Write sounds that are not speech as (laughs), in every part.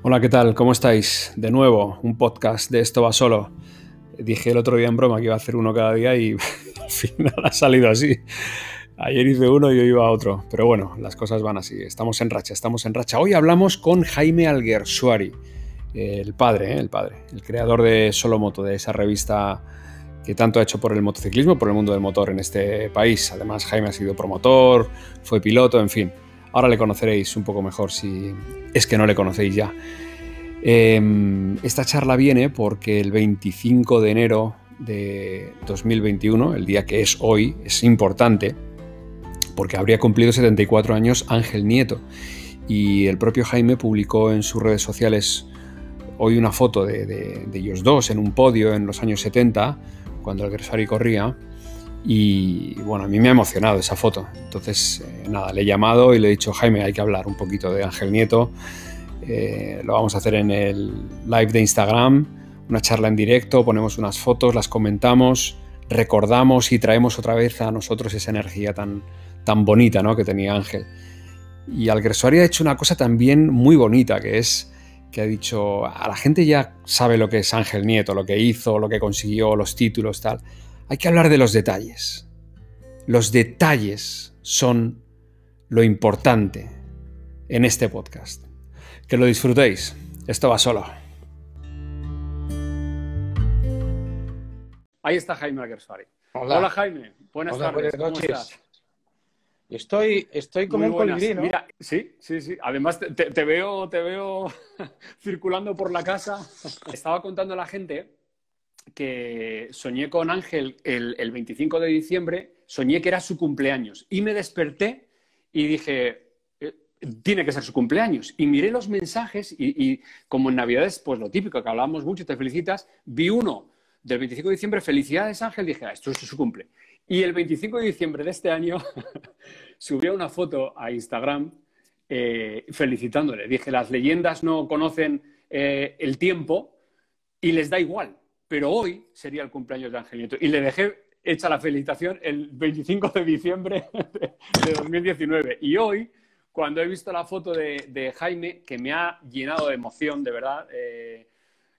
Hola, ¿qué tal? ¿Cómo estáis? De nuevo, un podcast de Esto va solo. Dije el otro día en broma que iba a hacer uno cada día y (laughs) al final ha salido así. Ayer hice uno y hoy iba a otro. Pero bueno, las cosas van así. Estamos en racha, estamos en racha. Hoy hablamos con Jaime Alguersuari, el padre, ¿eh? el padre, el creador de Solo Moto, de esa revista que tanto ha hecho por el motociclismo, por el mundo del motor en este país. Además, Jaime ha sido promotor, fue piloto, en fin. Ahora le conoceréis un poco mejor si es que no le conocéis ya. Em, esta charla viene porque el 25 de enero de 2021, el día que es hoy, es importante porque habría cumplido 74 años Ángel Nieto y el propio Jaime publicó en sus redes sociales hoy una foto de, ellos dos en un podio en los años 70 cuando el Gresari corría y bueno, a mí me ha emocionado esa foto. Entonces, eh, nada, le he llamado y le he dicho, Jaime, hay que hablar un poquito de Ángel Nieto. Eh, lo vamos a hacer en el live de Instagram, una charla en directo, ponemos unas fotos, las comentamos, recordamos y traemos otra vez a nosotros esa energía tan, tan bonita ¿no? que tenía Ángel. Y Alguersuari ha hecho una cosa también muy bonita, que es que ha dicho, a la gente ya sabe lo que es Ángel Nieto, lo que hizo, lo que consiguió, los títulos, tal hay que hablar de los detalles. Los detalles son lo importante en este podcast. Que lo disfrutéis. Esto va solo. Ahí está Jaime Alguersuari. Hola. Jaime. Buenas tardes. ¿Cómo estás? Estoy, estoy como un colibrí, ¿no? Mira, sí, sí, sí. Además, te, veo, te veo (laughs) circulando por la casa. (laughs) Estaba contando a la gente que soñé con Ángel el, 25 de diciembre, soñé que era su cumpleaños y me desperté y dije, eh, tiene que ser su cumpleaños. Y miré los mensajes y, como en Navidades, pues lo típico, que hablamos mucho, te felicitas, vi uno del 25 de diciembre, felicidades Ángel, dije, ah, esto es su cumple. Y el 25 de diciembre de este año (laughs) subió una foto a Instagram eh, felicitándole. Dije, las leyendas no conocen eh, el tiempo y les da igual pero hoy sería el cumpleaños de Ángel Nieto. Y le dejé hecha la felicitación el 25 de diciembre de 2019. Y hoy, cuando he visto la foto de, Jaime, que me ha llenado de emoción, de verdad, eh,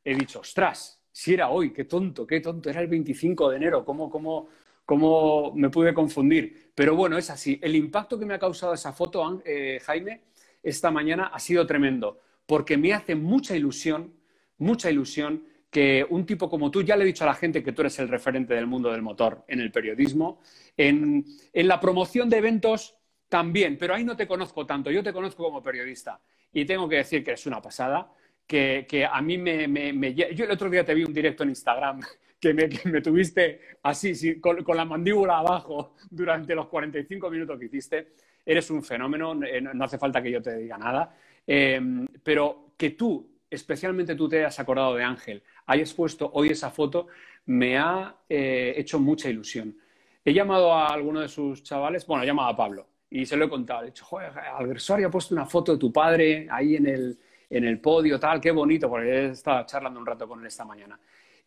he dicho, ostras, si era hoy, qué tonto, qué tonto, era el 25 de enero, ¿cómo, cómo, cómo me pude confundir? Pero bueno, es así. El impacto que me ha causado esa foto, eh, Jaime, esta mañana ha sido tremendo, porque me hace mucha ilusión, mucha ilusión que un tipo como tú, ya le he dicho a la gente que tú eres el referente del mundo del motor en el periodismo, en, la promoción de eventos también, pero ahí no te conozco tanto, yo te conozco como periodista y tengo que decir que es una pasada, que, a mí me, Yo el otro día te vi un directo en Instagram (laughs) que me, tuviste así, con, la mandíbula abajo durante los 45 minutos que hiciste. Eres un fenómeno, eh, no hace falta que yo te diga nada, eh, pero que tú especialmente tú te has acordado de Ángel, hayas puesto hoy esa foto, me ha eh, hecho mucha ilusión. He llamado a alguno de sus chavales, bueno, he llamado a Pablo y se lo he contado. He dicho, joder, Albersorio ha puesto una foto de tu padre ahí en el, en el podio, tal, qué bonito, porque he estado charlando un rato con él esta mañana.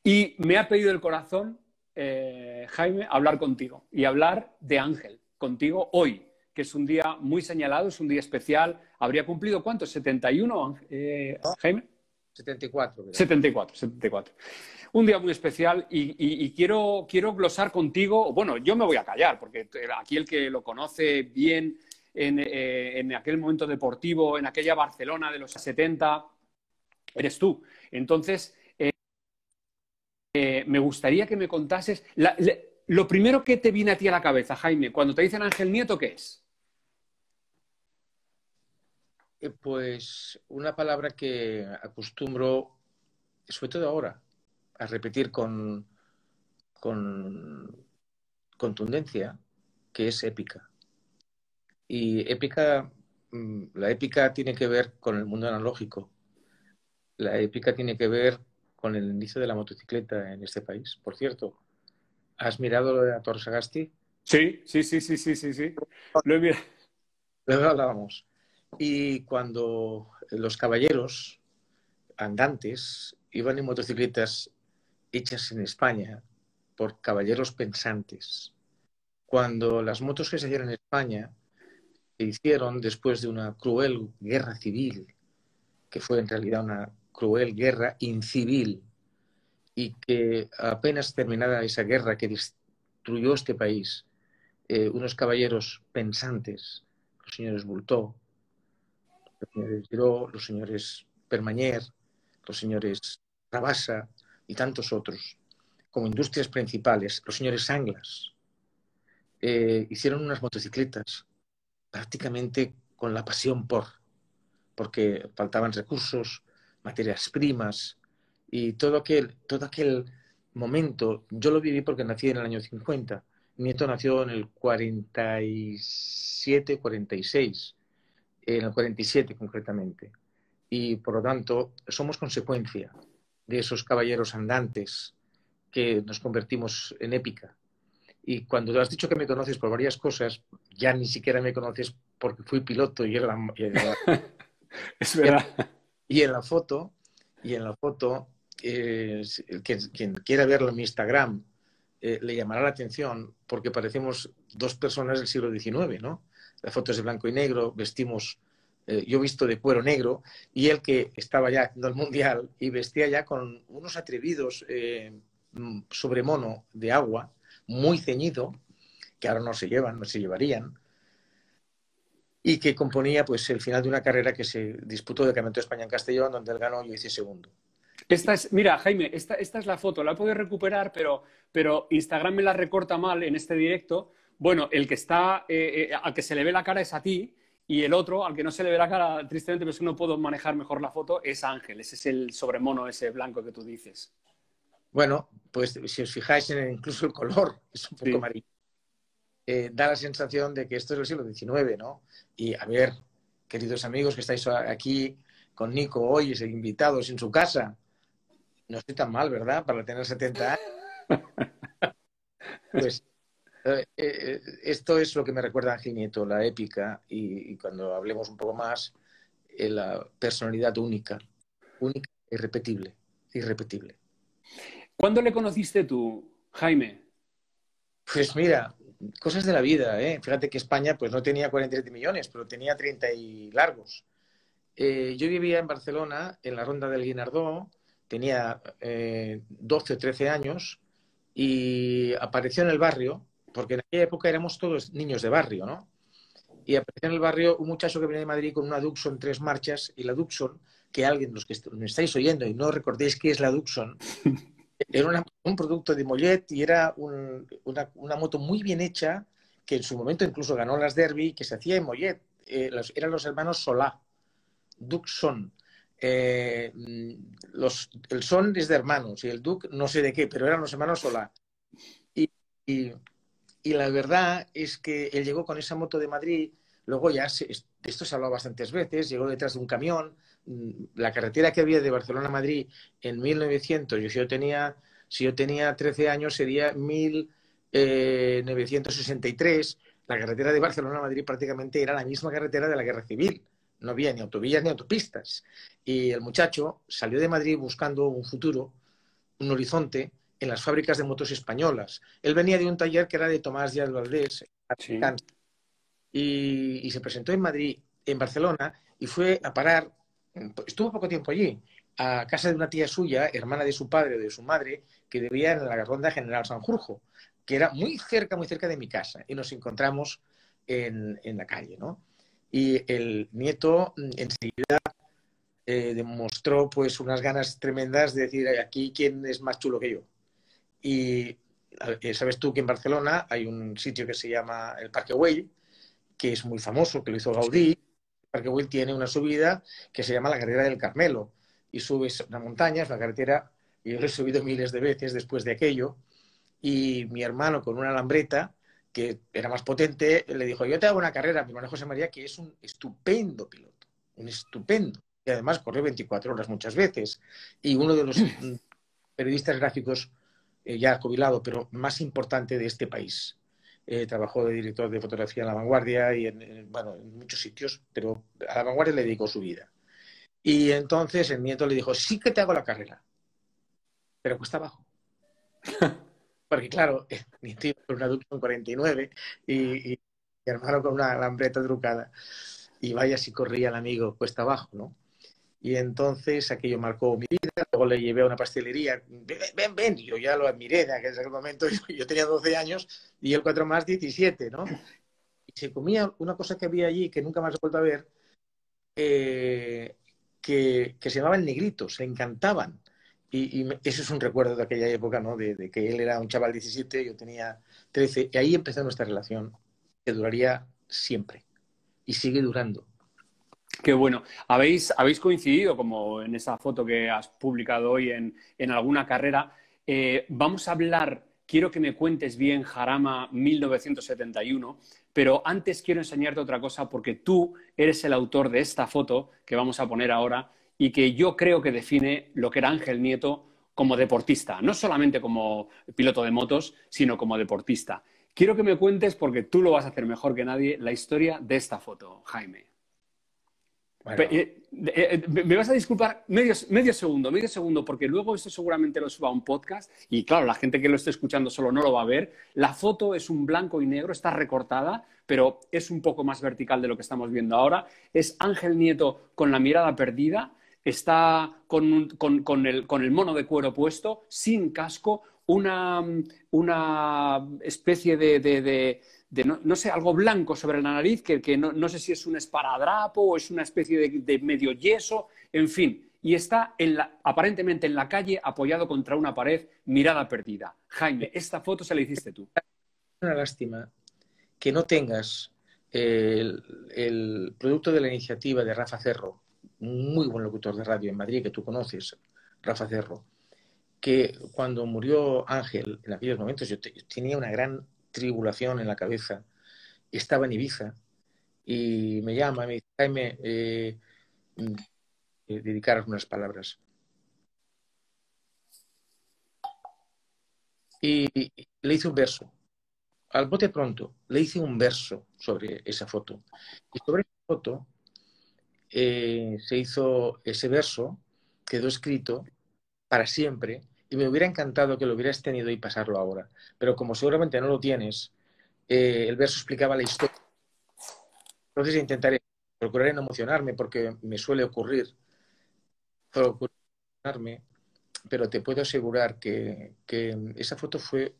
Y me ha pedido el corazón, eh, Jaime, hablar contigo y hablar de Ángel, contigo hoy, que es un día muy señalado, es un día especial. ¿Habría cumplido cuánto? ¿71, eh, Jaime? 74. 74, 74. Un día muy especial y, quiero, quiero glosar contigo, bueno, yo me voy a callar, porque aquí el que lo conoce bien en, eh, en aquel momento deportivo, en aquella Barcelona de los 70, eres tú. Entonces, eh, eh, me gustaría que me contases, lo primero que te viene a ti a la cabeza, Jaime, cuando te dicen Ángel Nieto, ¿qué es? Eh, pues una palabra que acostumbro, sobre todo ahora, a repetir con, con contundencia, que es épica. Y épica, mm, la épica tiene que ver con el mundo analógico. La épica tiene que ver con el inicio de la motocicleta en este país. Por cierto, ¿has mirado lo de la Torre Sagasti? Sí, sí, sí, sí, sí, sí, sí. (laughs) Lo he mirado. Luego hablábamos. Y cuando los caballeros andantes iban en motocicletas hechas en España por caballeros pensantes, cuando las motos que se hicieron en España se hicieron después de una cruel guerra civil que fue en realidad una cruel guerra incivil y que apenas terminada esa guerra que destruyó este país, eh, unos caballeros pensantes, los señores Bultó, los señores Giró, los señores Permañer, los señores Rabasa y tantos otros, como industrias principales, los señores Anglas, eh, hicieron unas motocicletas prácticamente con la pasión por, porque faltaban recursos, materias primas y todo aquel, todo aquel momento, yo lo viví porque nací en el año 50, mi nieto nació en el 47, 46, en el 47 concretamente, y por lo tanto somos consecuencia de esos caballeros andantes que nos convertimos en épica. Y cuando has dicho que me conoces por varias cosas, ya ni siquiera me conoces porque fui piloto y era (laughs) es verdad. Y en la foto, y en la foto, eh, quien, quiera verlo en mi Instagram eh, le llamará la atención porque parecemos dos personas del siglo XIX, ¿no? La foto es de blanco y negro, vestimos, eh, yo visto de cuero negro y él que estaba ya haciendo el mundial y vestía ya con unos atrevidos mm, sobre mono de agua, muy ceñido, que ahora no se llevan, no se llevarían, y que componía pues el final de una carrera que se disputó de Campeonato de España en Castellón, donde él ganó y yo hice segundo. Esta es, mira, Jaime, esta, esta es la foto, la he podido recuperar, pero, pero Instagram me la recorta mal en este directo. Bueno, el que está, eh, eh, al que se le ve la cara es a ti, y el otro, al que no se le ve la cara, tristemente, pero es que no puedo manejar mejor la foto, es Ángel. Ese es el sobremono, ese blanco que tú dices. Bueno, pues si os fijáis en incluso el color, es un poco amarillo. Eh, da la sensación de que esto es el siglo XIX, ¿no? Y a ver, queridos amigos que estáis aquí con Nico hoy, invitados en su casa, no estoy tan mal, ¿verdad? Para tener 70 años. (laughs) pues eh, eh, esto es lo que me recuerda a Ángel la épica, y, cuando hablemos un poco más, la personalidad única, única, irrepetible, irrepetible. ¿Cuándo le conociste tú, Jaime? Pues mira, cosas de la vida, ¿eh? Fíjate que España pues no tenía 47 millones, pero tenía 30 y largos. Eh, yo vivía en Barcelona, en la ronda del Guinardó, tenía 12 o 13 años y apareció en el barrio, porque en aquella época éramos todos niños de barrio, ¿no? Y apareció en el barrio un muchacho que venía de Madrid con una Duxon tres marchas y la Duxon, que alguien, los que me estáis oyendo y no recordéis qué es la Duxon, (laughs) Era un producto de Mollet y era una, moto muy bien hecha, que en su momento incluso ganó las Derby, que se hacía en Mollet. Eh, eran los hermanos Solá, Duc Son. Eh, los, el Son es de hermanos y el Duc no sé de qué, pero eran los hermanos Solá. Y, y, la verdad es que él llegó con esa moto de Madrid, luego ya, esto se ha hablado bastantes veces, llegó detrás de un camión, la carretera que había de Barcelona a Madrid en 1900, yo, si, yo tenía, si yo tenía 13 años, sería 1963. La carretera de Barcelona a Madrid prácticamente era la misma carretera de la Guerra Civil. No había ni autovías ni autopistas. Y el muchacho salió de Madrid buscando un futuro, un horizonte, en las fábricas de motos españolas. Él venía de un taller que era de Tomás Díaz Valdés, y, y se presentó en Madrid, en Barcelona, y fue a parar estuvo poco tiempo allí, a casa de una tía suya, hermana de su padre o de su madre, que vivía en la ronda General Sanjurjo, que era muy cerca, muy cerca de mi casa, y nos encontramos en, la calle, ¿no? Y el nieto mm, enseguida eh, demostró pues unas ganas tremendas de decir, aquí quién es más chulo que yo. Y eh, sabes tú que en Barcelona hay un sitio que se llama el Parque Güell, que es muy famoso, que lo hizo Gaudí, Parque Güell tiene una subida que se llama la carrera del Carmelo y subes una montaña, es una carretera, y yo lo he subido miles de veces después de aquello, y mi hermano con una lambreta, que era más potente, le dijo, yo te hago una carrera, mi hermano José María, que es un estupendo piloto, un estupendo, y además corrió 24 horas muchas veces, y uno de los (laughs) periodistas gráficos eh, ya jubilado, pero más importante de este país. Eh, trabajó de director de fotografía en La Vanguardia y en, bueno, en muchos sitios, pero a La Vanguardia le dedicó su vida. Y entonces el nieto le dijo, sí que te hago la carrera, pero cuesta abajo. (laughs) Porque claro, mi tío con una Duxon 49 y, y mi hermano con una lambreta trucada. Y vaya si corría el amigo cuesta abajo, ¿no? Y entonces aquello marcó mi vida. Luego le llevé a una pastelería. Ven, ven, ven. Yo ya lo admiré en aquel momento. (laughs) Yo tenía 12 años y él cuatro más 17, ¿no? Y se comía una cosa que había allí que nunca más he vuelto a ver, eh, que, que, se llamaban negritos, se encantaban. Y, y, eso es un recuerdo de aquella época, ¿no? De, de, que él era un chaval 17, yo tenía 13. Y ahí empezó nuestra relación, que duraría siempre. Y sigue durando. Qué bueno. ¿Habéis, habéis coincidido, como en esa foto que has publicado hoy, en, en alguna carrera? Eh, vamos a hablar, quiero que me cuentes bien Jarama 1971, pero antes quiero enseñarte otra cosa porque tú eres el autor de esta foto que vamos a poner ahora y que yo creo que define lo que era Ángel Nieto como deportista, no solamente como piloto de motos, sino como deportista. Quiero que me cuentes, porque tú lo vas a hacer mejor que nadie, la historia de esta foto, Jaime. Eh, eh, me vas a disculpar medio, segundo, medio segundo, porque luego esto seguramente lo suba a un podcast y claro, la gente que lo esté escuchando solo no lo va a ver. La foto es un blanco y negro, está recortada, pero es un poco más vertical de lo que estamos viendo ahora. Es Ángel Nieto con la mirada perdida, está con, con, con, el, con el mono de cuero puesto, sin casco, una, una especie de, de, de, de no, sé, algo blanco sobre la nariz, que, que no, no, sé si es un esparadrapo o es una especie de, medio yeso, en fin. Y está en la, aparentemente en la calle apoyado contra una pared, mirada perdida. Jaime, esta foto se la hiciste tú. Una lástima que no tengas el, el producto de la iniciativa de Rafa Cerro, muy buen locutor de radio en Madrid que tú conoces, Rafa Cerro, que cuando murió Ángel, en aquellos momentos yo tenía una gran tribulación en la cabeza, estaba en Ibiza y me llama, me dice, Jaime, eh, eh, unas palabras. Y, y le hice un verso. Al bote pronto, le hice un verso sobre esa foto. Y sobre esa foto eh, se hizo ese verso, quedó escrito para siempre y me hubiera encantado que lo hubieras tenido y pasarlo ahora. Pero como seguramente no lo tienes, eh, el verso explicaba la historia. Entonces intentaré, procuraré no emocionarme porque me suele ocurrir, pero te puedo asegurar que, que, esa foto fue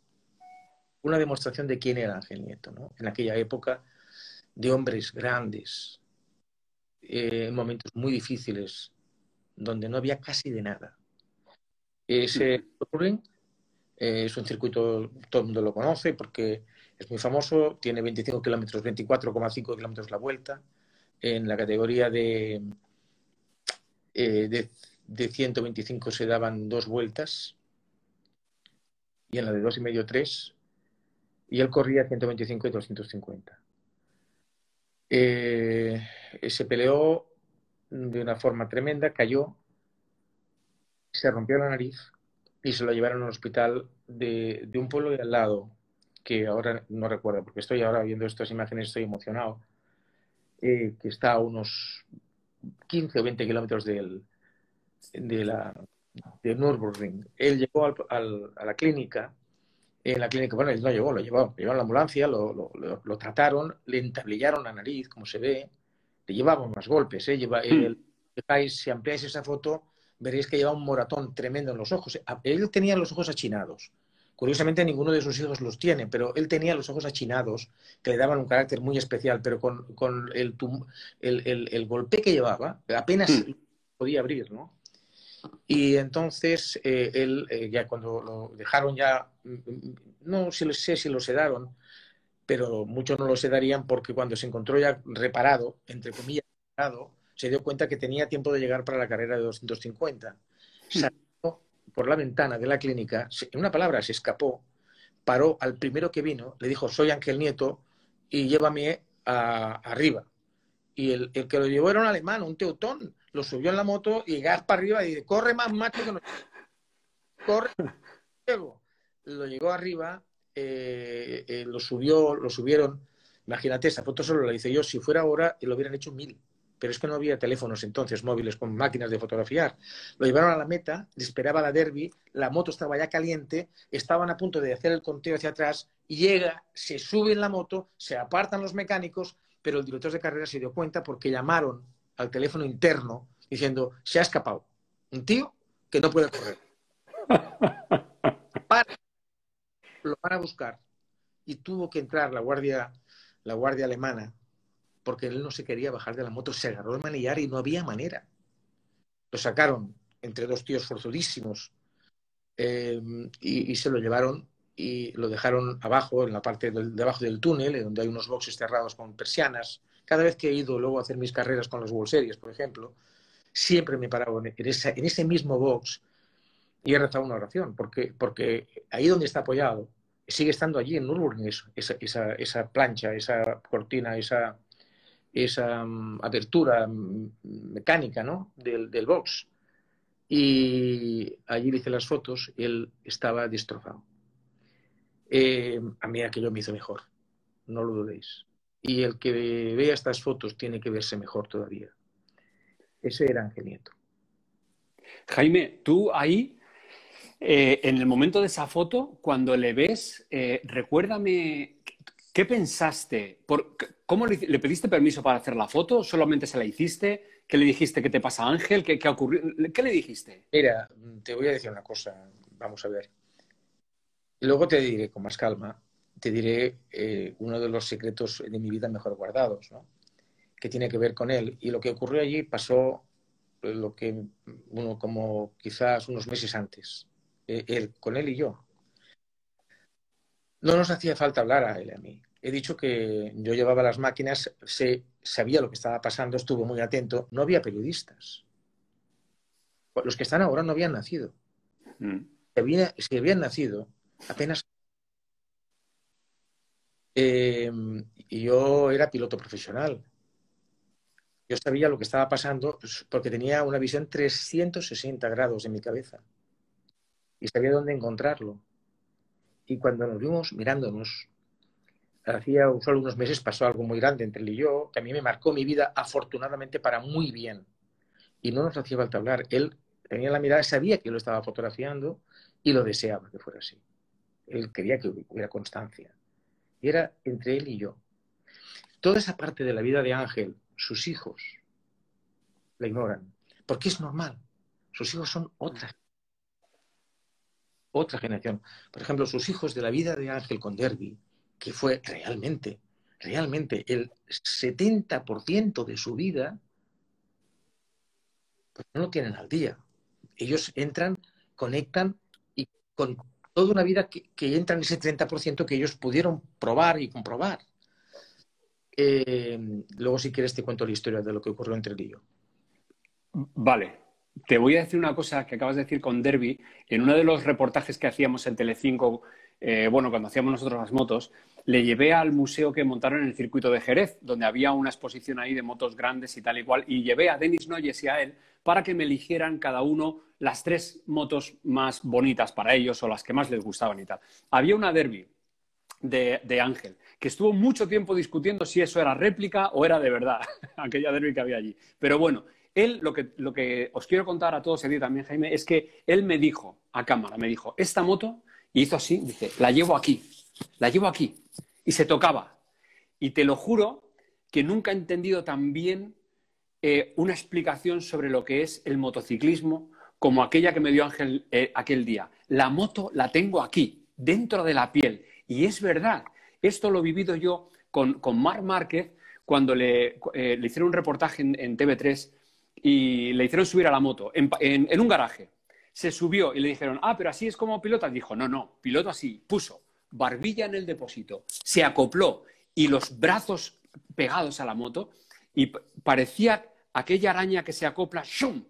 una demostración de quién era Ángel Nieto, ¿no? En aquella época de hombres grandes, eh, en momentos muy difíciles, donde no había casi de nada Touring eh, es un circuito, todo el mundo lo conoce porque es muy famoso, tiene 25 kilómetros, 24,5 kilómetros la vuelta. En la categoría de, eh, de, 125 se daban dos vueltas y en la de dos y medio tres y él corría 125 y 250. Eh, se peleó de una forma tremenda, cayó se rompió la nariz y se lo llevaron al hospital de, de, un pueblo de al lado, que ahora no recuerdo, porque estoy ahora viendo estas imágenes, estoy emocionado, eh, que está a unos 15 o 20 kilómetros de, de, la, de Nürburgring. Él llegó al, al, a la clínica, en la clínica, bueno, él no llegó, lo llevaron, llevaron la ambulancia, lo, lo, lo, lo, trataron, le entablillaron la nariz, como se ve, le llevaban más golpes, ¿eh? Lleva, mm. el, si ampliáis esa foto, veréis que lleva un moratón tremendo en los ojos. Él tenía los ojos achinados. Curiosamente ninguno de sus hijos los tiene, pero él tenía los ojos achinados, que le daban un carácter muy especial, pero con, con el, el, el, el, golpe que llevaba, apenas mm. podía abrir, ¿no? Y entonces eh, él, eh, ya cuando lo dejaron ya, no sé si lo sedaron, pero muchos no lo sedarían porque cuando se encontró ya reparado, entre comillas, reparado, se dio cuenta que tenía tiempo de llegar para la carrera de 250. Salió por la ventana de la clínica, en una palabra, se escapó, paró al primero que vino, le dijo, soy Ángel Nieto y llévame a, arriba. Y el, el, que lo llevó era un alemán, un teutón, lo subió en la moto y gas para arriba y dice, corre más macho que no. Corre. Luego, lo llegó arriba, eh, eh, lo subió, lo subieron. Imagínate, esa foto solo la hice yo. Si fuera ahora, lo hubieran hecho mil pero es que no había teléfonos entonces móviles con máquinas de fotografiar. Lo llevaron a la meta, esperaba la derby, la moto estaba ya caliente, estaban a punto de hacer el conteo hacia atrás, llega, se sube en la moto, se apartan los mecánicos, pero el director de carrera se dio cuenta porque llamaron al teléfono interno diciendo, se ha escapado. Un tío que no puede correr. (laughs) Para. Lo van a buscar. Y tuvo que entrar la guardia, la guardia alemana, porque él no se quería bajar de la moto, se agarró el manillar y no había manera. Lo sacaron entre dos tíos forzudísimos eh, y, se lo llevaron y lo dejaron abajo, en la parte del, debajo del túnel, donde hay unos boxes cerrados con persianas. Cada vez que he ido luego a hacer mis carreras con los World Series, por ejemplo, siempre me he parado en, en ese mismo box y he rezado una oración, porque, porque ahí donde está apoyado, sigue estando allí en Nürburgring esa, esa, esa plancha, esa cortina, esa, esa um, apertura mm, mecánica ¿no? del, del, box. Y allí le hice las fotos, él estaba destrozado. Eh, a mí aquello me hizo mejor, no lo dudéis. Y el que vea estas fotos tiene que verse mejor todavía. Ese era Ángel Nieto. Jaime, tú ahí, eh, en el momento de esa foto, cuando le ves, eh, recuérdame, ¿qué pensaste? Por, ¿Cómo le, pediste permiso para hacer la foto? ¿Solamente se la hiciste? ¿Qué le dijiste? ¿Qué te pasa, Ángel? ¿Qué, qué, ocurrió? ¿Qué le dijiste? Mira, te voy a decir una cosa. Vamos a ver. Luego te diré con más calma, te diré eh, uno de los secretos de mi vida mejor guardados, ¿no? que tiene que ver con él. Y lo que ocurrió allí pasó eh, lo que uno como quizás unos meses antes, eh, él, con él y yo. No nos hacía falta hablar a él y a mí he dicho que yo llevaba las máquinas, se, sabía lo que estaba pasando, estuve muy atento, no había periodistas. Los que están ahora no habían nacido. Mm. Si, habían nacido, apenas... Em, y yo era piloto profesional. Yo sabía lo que estaba pasando pues, porque tenía una visión 360 grados en mi cabeza. Y sabía dónde encontrarlo. Y cuando nos vimos mirándonos, hacía solo unos meses pasó algo muy grande entre él y yo, que a mí me marcó mi vida afortunadamente para muy bien. Y no nos hacía falta hablar. Él tenía la mirada, sabía que yo lo estaba fotografiando y lo deseaba que fuera así. Él quería que hubiera constancia. Y era entre él y yo. Toda esa parte de la vida de Ángel, sus hijos, la ignoran. Porque es normal. Sus hijos son otra. Otra generación. Por ejemplo, sus hijos de la vida de Ángel con Derby, que fue realmente, realmente el 70% de su vida, pues no lo tienen al día. Ellos entran, conectan y con toda una vida que, que entra en ese 30% que ellos pudieron probar y comprobar. Eh, luego, si quieres, te cuento la historia de lo que ocurrió entre él. Vale. Te voy a decir una cosa que acabas de decir con Derby. En uno de los reportajes que hacíamos en Telecinco, eh, bueno, cuando hacíamos nosotros las motos, le llevé al museo que montaron en el circuito de Jerez, donde había una exposición ahí de motos grandes y tal y cual, y llevé a Denis Noyes y a él para que me eligieran cada uno las tres motos más bonitas para ellos o las que más les gustaban y tal. Había una Derby de, Ángel, que estuvo mucho tiempo discutiendo si eso era réplica o era de verdad, (laughs) aquella Derby que había allí. Pero bueno, él, lo que, lo que os quiero contar a todos y a también, Jaime, es que él me dijo a cámara, me dijo, esta moto, y hizo así, dice, la llevo aquí, la llevo aquí. Y se tocaba. Y te lo juro que nunca he entendido tan bien eh, una explicación sobre lo que es el motociclismo como aquella que me dio Ángel eh, aquel día. La moto la tengo aquí, dentro de la piel. Y es verdad. Esto lo he vivido yo con, con Márquez cuando le, eh, hicieron un reportaje en, TV3 y le hicieron subir a la moto en un garaje. Se subió y le dijeron, ah, pero así es como pilota. Dijo, no, no, piloto así. Puso barbilla en el depósito, se acopló y los brazos pegados a la moto y parecía aquella araña que se acopla ¡shum!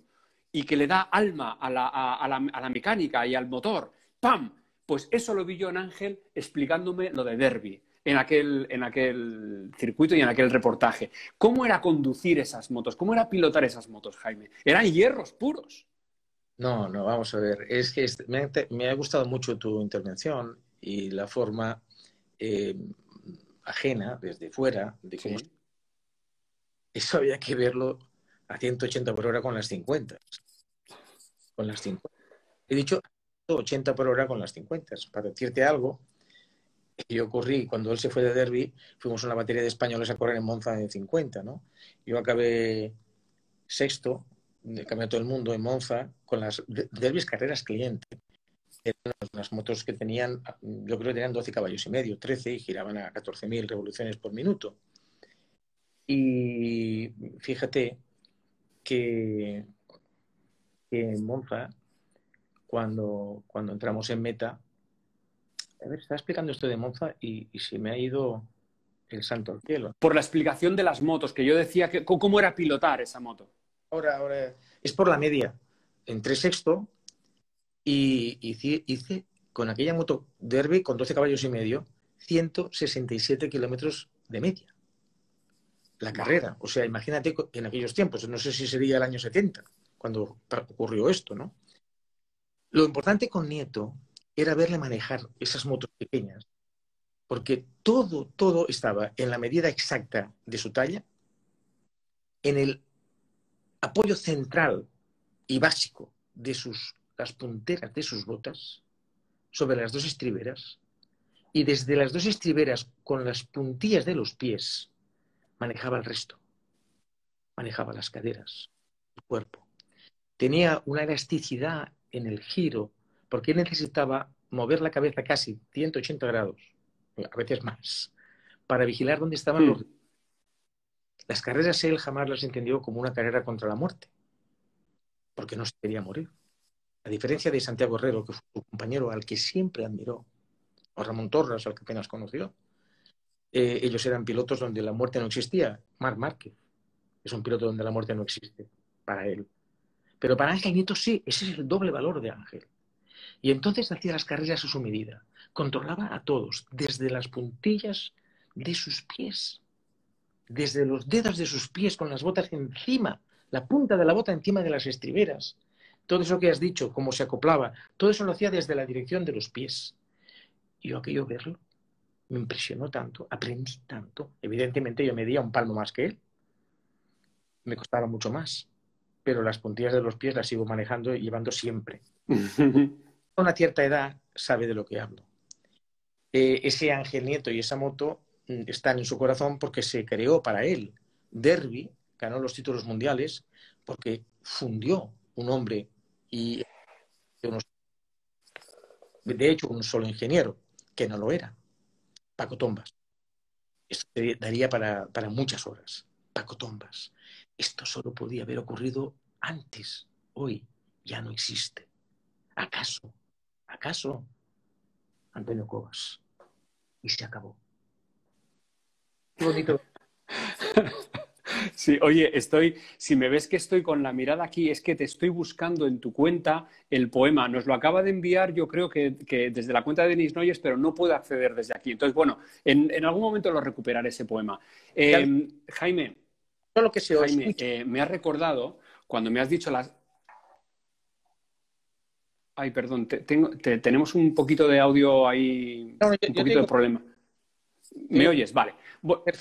y que le da alma a la, a, la, mecánica y al motor. ¡Pam! Pues eso lo vi yo en Ángel explicándome lo de Derby en aquel, en aquel circuito y en aquel reportaje. ¿Cómo era conducir esas motos? ¿Cómo era pilotar esas motos, Jaime? Eran hierros puros. No, no, vamos a ver. Es que me, me ha gustado mucho tu intervención y la forma eh, ajena, desde fuera, de cómo... Eso había que verlo a 180 por hora con las 50. Con las 50. He dicho 80 por hora con las 50. Para decirte algo, yo corrí, cuando él se fue de Derby, fuimos una batería de españoles a correr en Monza en 50, ¿no? Yo acabé sexto del Campeonato del Mundo en Monza con las derbis carreras cliente. Eran unas motos que tenían, yo creo que tenían 12 caballos y medio, 13 y giraban a 14.000 revoluciones por minuto. Y fíjate que, en Monza, cuando, cuando entramos en meta, a ver, estaba explicando esto de Monza y, y se me ha ido el santo al cielo. Por la explicación de las motos, que yo decía que cómo era pilotar esa moto. Ahora, ahora es por la media. Entré sexto y hice, hice con aquella moto Derby con 12 caballos y medio 167 kilómetros de media. La carrera. O sea, imagínate en aquellos tiempos, no sé si sería el año 70 cuando ocurrió esto, ¿no? Lo importante con Nieto era verle manejar esas motos pequeñas, porque todo, todo estaba en la medida exacta de su talla, en el apoyo central y básico de sus, las punteras de sus botas sobre las dos estriberas, y desde las dos estriberas con las puntillas de los pies manejaba el resto, manejaba las caderas, el cuerpo. Tenía una elasticidad en el giro porque necesitaba mover la cabeza casi 180 grados, a veces más, para vigilar dónde estaban los... Las carreras él jamás las entendió como una carrera contra la muerte, porque no se quería morir. A diferencia de Santiago Herrero, que fue su compañero al que siempre admiró, o Ramón Torres, al que apenas conoció, eh, ellos eran pilotos donde la muerte no existía. Marc Márquez es un piloto donde la muerte no existe para él. Pero para Ángel Nieto sí, ese es el doble valor de Ángel. Y entonces hacía las carreras a su medida. Controlaba a todos, desde las puntillas de sus pies, desde los dedos de sus pies con las botas encima, la punta de la bota encima de las estriberas. Todo eso que has dicho, cómo se acoplaba, todo eso lo hacía desde la dirección de los pies. Y yo aquello verlo me impresionó tanto, aprendí tanto. Evidentemente yo medía un palmo más que él. Me costaba mucho más. Pero las puntillas de los pies las sigo manejando y llevando siempre. (laughs) una cierta edad sabe de lo que hablo. Eh, ese Ángel Nieto y esa moto mm, están en su corazón porque se creó para él. Derby ganó los títulos mundiales porque fundió un hombre y de hecho un solo ingeniero, que no lo era, Paco Tombas. Esto daría para, para muchas horas. Paco Tombas. Esto solo podía haber ocurrido antes. Hoy ya no existe. ¿Acaso ¿Acaso? Antonio Cobas. Y se acabó. Qué bonito. Sí, oye, estoy, si me ves que estoy con la mirada aquí, es que te estoy buscando en tu cuenta el poema. Nos lo acaba de enviar, yo creo que, desde la cuenta de Denis Noyes, pero no puedo acceder desde aquí. Entonces, bueno, en, algún momento lo recuperaré ese poema. Eh, Jaime, Solo que se Jaime eh, me has recordado cuando me has dicho las, Ay, perdón, tenemos un poquito de audio ahí, un poquito de problema. ¿Me oyes? Vale.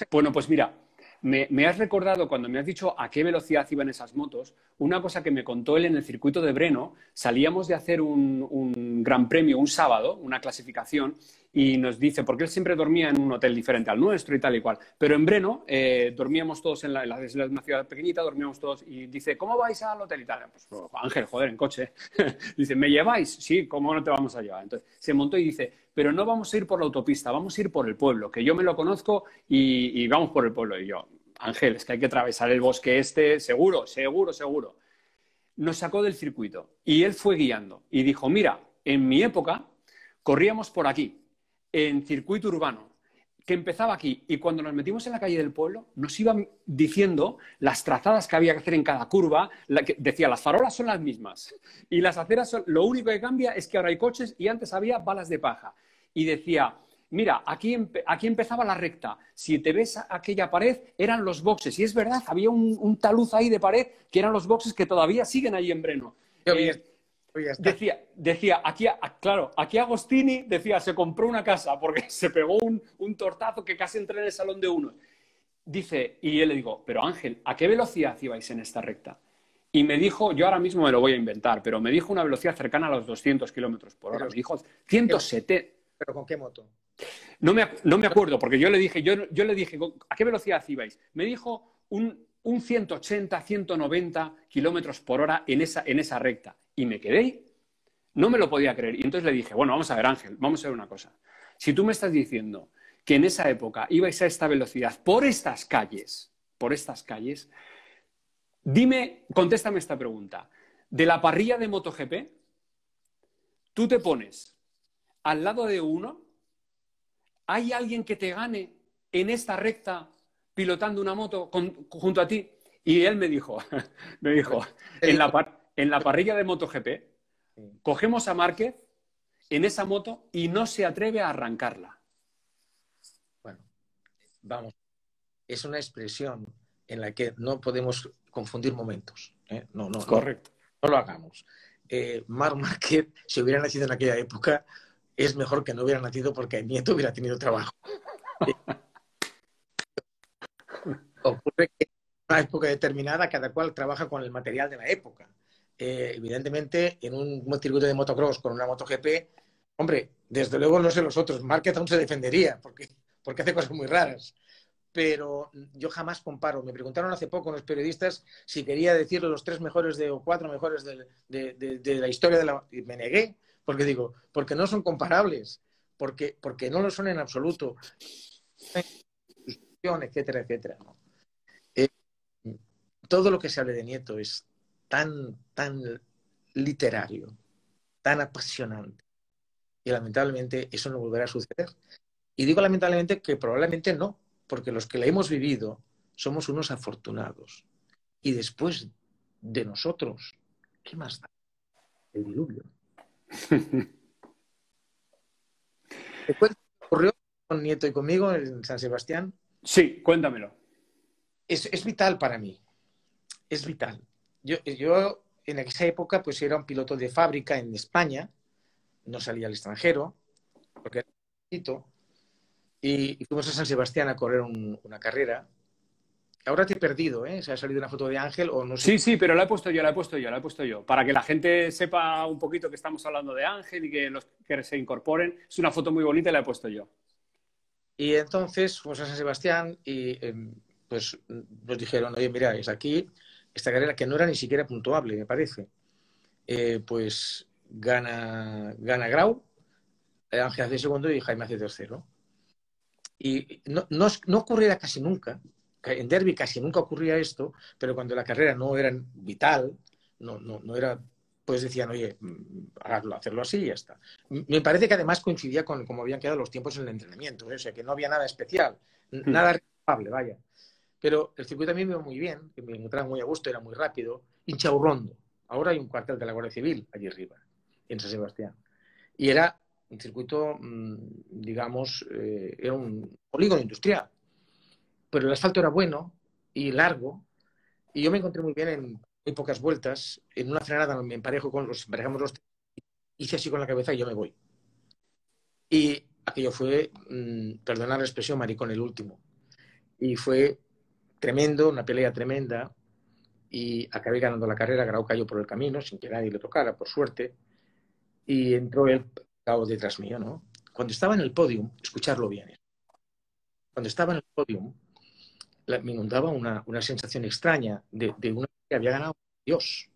Bueno, pues mira, me, has recordado cuando me has dicho a qué velocidad iban esas motos, una cosa que me contó él en el circuito de Breno. Salíamos de hacer un, gran premio un sábado, una clasificación, y nos dice, porque él siempre dormía en un hotel diferente al nuestro y tal y cual, pero en Breno eh, dormíamos todos en la, en una ciudad pequeñita, dormíamos todos, y dice, ¿cómo vais al hotel y tal? Pues, pues Ángel, joder, en coche. (laughs) dice, ¿me lleváis? Sí, ¿cómo no te vamos a llevar? Entonces se montó y dice, pero no vamos a ir por la autopista, vamos a ir por el pueblo, que yo me lo conozco y, vamos por el pueblo. Y yo, Ángel, es que hay que atravesar el bosque este, seguro, seguro, seguro. Nos sacó del circuito y él fue guiando y dijo, mira, en mi época corríamos por aquí, en circuito urbano, que empezaba aquí y cuando nos metimos en la calle del pueblo nos iban diciendo las trazadas que había que hacer en cada curva, decía las farolas son las mismas y las aceras son, lo único que cambia es que ahora hay coches y antes había balas de paja y decía mira, aquí, aquí empezaba la recta. Si te ves aquella pared, eran los boxes. Y es verdad, había un, taluz ahí de pared que eran los boxes que todavía siguen ahí en Breno. Eh, decía, decía, aquí, claro, aquí Agostini decía, se compró una casa porque (laughs) se pegó un, un tortazo que casi entré en el salón de uno. Dice, y yo le digo, pero Ángel, ¿a qué velocidad ibais en esta recta? Y me dijo, yo ahora mismo me lo voy a inventar, pero me dijo una velocidad cercana a los 200 kilómetros por hora. Me dijo 170. ¿Pero con qué moto? No me, no me acuerdo, porque yo le dije, yo, yo le dije, ¿a qué velocidad ibais? Me dijo un, un 180, 190 kilómetros por hora en esa, en esa recta. Y me quedé, no me lo podía creer. Y entonces le dije, bueno, vamos a ver, Ángel, vamos a ver una cosa. Si tú me estás diciendo que en esa época ibais a esta velocidad por estas calles, por estas calles, dime, contéstame esta pregunta. De la parrilla de MotoGP, tú te pones al lado de uno, ¿hay alguien que te gane en esta recta pilotando una moto junto a ti? Y él me dijo, (laughs) me dijo, en la, en la parrilla de MotoGP, cogemos a Márquez en esa moto y no se atreve a arrancarla. Bueno, vamos, es una expresión en la que no podemos confundir momentos. ¿eh? No, no, Correcto. No, lo hagamos. Eh, Mar Márquez, si hubiera nacido en aquella época, es mejor que no hubiera nacido porque el nieto hubiera tenido trabajo. (laughs) Ocurre que en una época determinada cada cual trabaja con el material de la época. Eh, evidentemente, en un circuito de motocross con una MotoGP, hombre, desde luego no sé los otros, Márquez aún se defendería porque, porque hace cosas muy raras. Pero yo jamás comparo. Me preguntaron hace poco los periodistas si quería decir los tres mejores de, o cuatro mejores de, de la historia de la... Y me negué porque digo, porque no son comparables, porque, porque no lo son en absoluto, etcétera, etcétera. Eh, todo lo que se hable de Nieto es tan, tan literario, tan apasionante. Y lamentablemente eso no volverá a suceder. Y digo lamentablemente que probablemente no, porque los que la hemos vivido somos unos afortunados. Y después de nosotros, ¿qué más da? El diluvio. (laughs) ¿Te cuento qué ocurrió con Nieto y conmigo en San Sebastián? Sí, cuéntamelo. Es, vital para mí. Es vital. Yo, yo en esa época pues era un piloto de fábrica en España, no salía al extranjero, porque era un y, y fuimos a San Sebastián a correr una carrera Ahora te he perdido, ¿eh? Se ha salido una foto de Ángel o no sé. Sí, sí, pero la he puesto yo, la he puesto yo, la he puesto yo. Para que la gente sepa un poquito que estamos hablando de Ángel y que los que se incorporen. Es una foto muy bonita y la he pupuesto yo. Y entonces fuimos a San Sebastián y em, pues nos dijeron, oye, mira, es aquí esta carrera que no era ni siquiera puntuable, me parece. Eh, pues gana, gana Grau, Ángel hace segundo y Jaime hace tercero. Y no, no, no ocurriera casi nunca en Derby casi nunca ocurría esto, pero cuando la carrera no era vital, no, no, no era, pues decían, oye, mm, hacerlo así y ya está. Me parece que además coincidía con cómo habían quedado los tiempos en el entrenamiento, ¿eh? o sea, que no había nada especial, hmm. nada renovable, vaya. Pero el circuito a mí me iba muy bien, me encontraba muy a gusto, era muy rápido, hinchaurrondo. Ahora hay un cuartel de la Guardia Civil allí arriba, en San Sebastián. Y era un circuito, mm, digamos, eh, era un polígono industrial pero el asfalto era bueno y largo, y yo me encontré muy bien en muy pocas vueltas, en una frenada me emparejo con los, emparejamos los hice así con la cabeza y yo me voy. Y aquello fue, mmm, perdonad la expresión, maricón el último. Y fue tremendo, una pelea tremenda, y acabé ganando la carrera, Grau cayó por el camino, sin que nadie le tocara, por suerte, y entró él cabo detrás mío, ¿no? Cuando estaba en el podium, escucharlo bien, ¿eh? cuando estaba en el podium, me inundaba una, sensación extraña de, de una que había ganado Dios.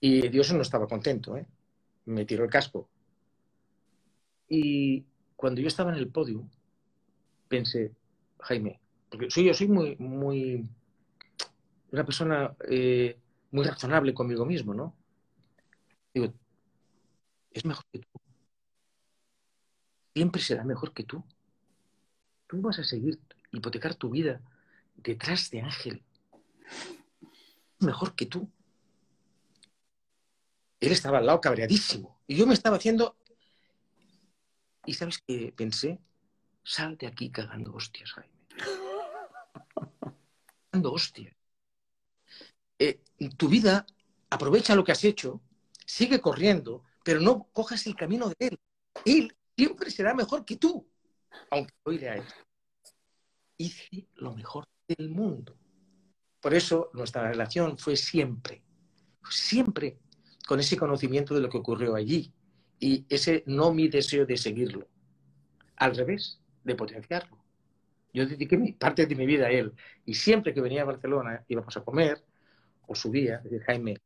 Y Dios no estaba contento, ¿eh? me tiró el casco. Y cuando yo estaba en el podio, pensé, Jaime, soy, yo soy muy, muy, una persona eh, muy razonable conmigo mismo, ¿no? Digo, es mejor que tú. Siempre será mejor que tú. Tú vas a seguir hipotecar tu vida detrás de Ángel. Mejor que tú. Él estaba al lado cabreadísimo. Y yo me estaba haciendo. ¿Y sabes qué pensé? Sal de aquí cagando hostias, Jaime. Hostias. Eh, tu vida, aprovecha lo que has hecho, sigue corriendo, pero no cojas el camino de él. Él siempre será mejor que tú, aunque oire a él hice lo mejor del mundo. Por eso nuestra relación fue siempre, siempre con ese conocimiento de lo que ocurrió allí y ese no mi deseo de seguirlo. Al revés, de potenciarlo. Yo dediqué mi, parte de mi vida a él. Y siempre que venía a Barcelona, íbamos a comer o subía, decía, Jaime,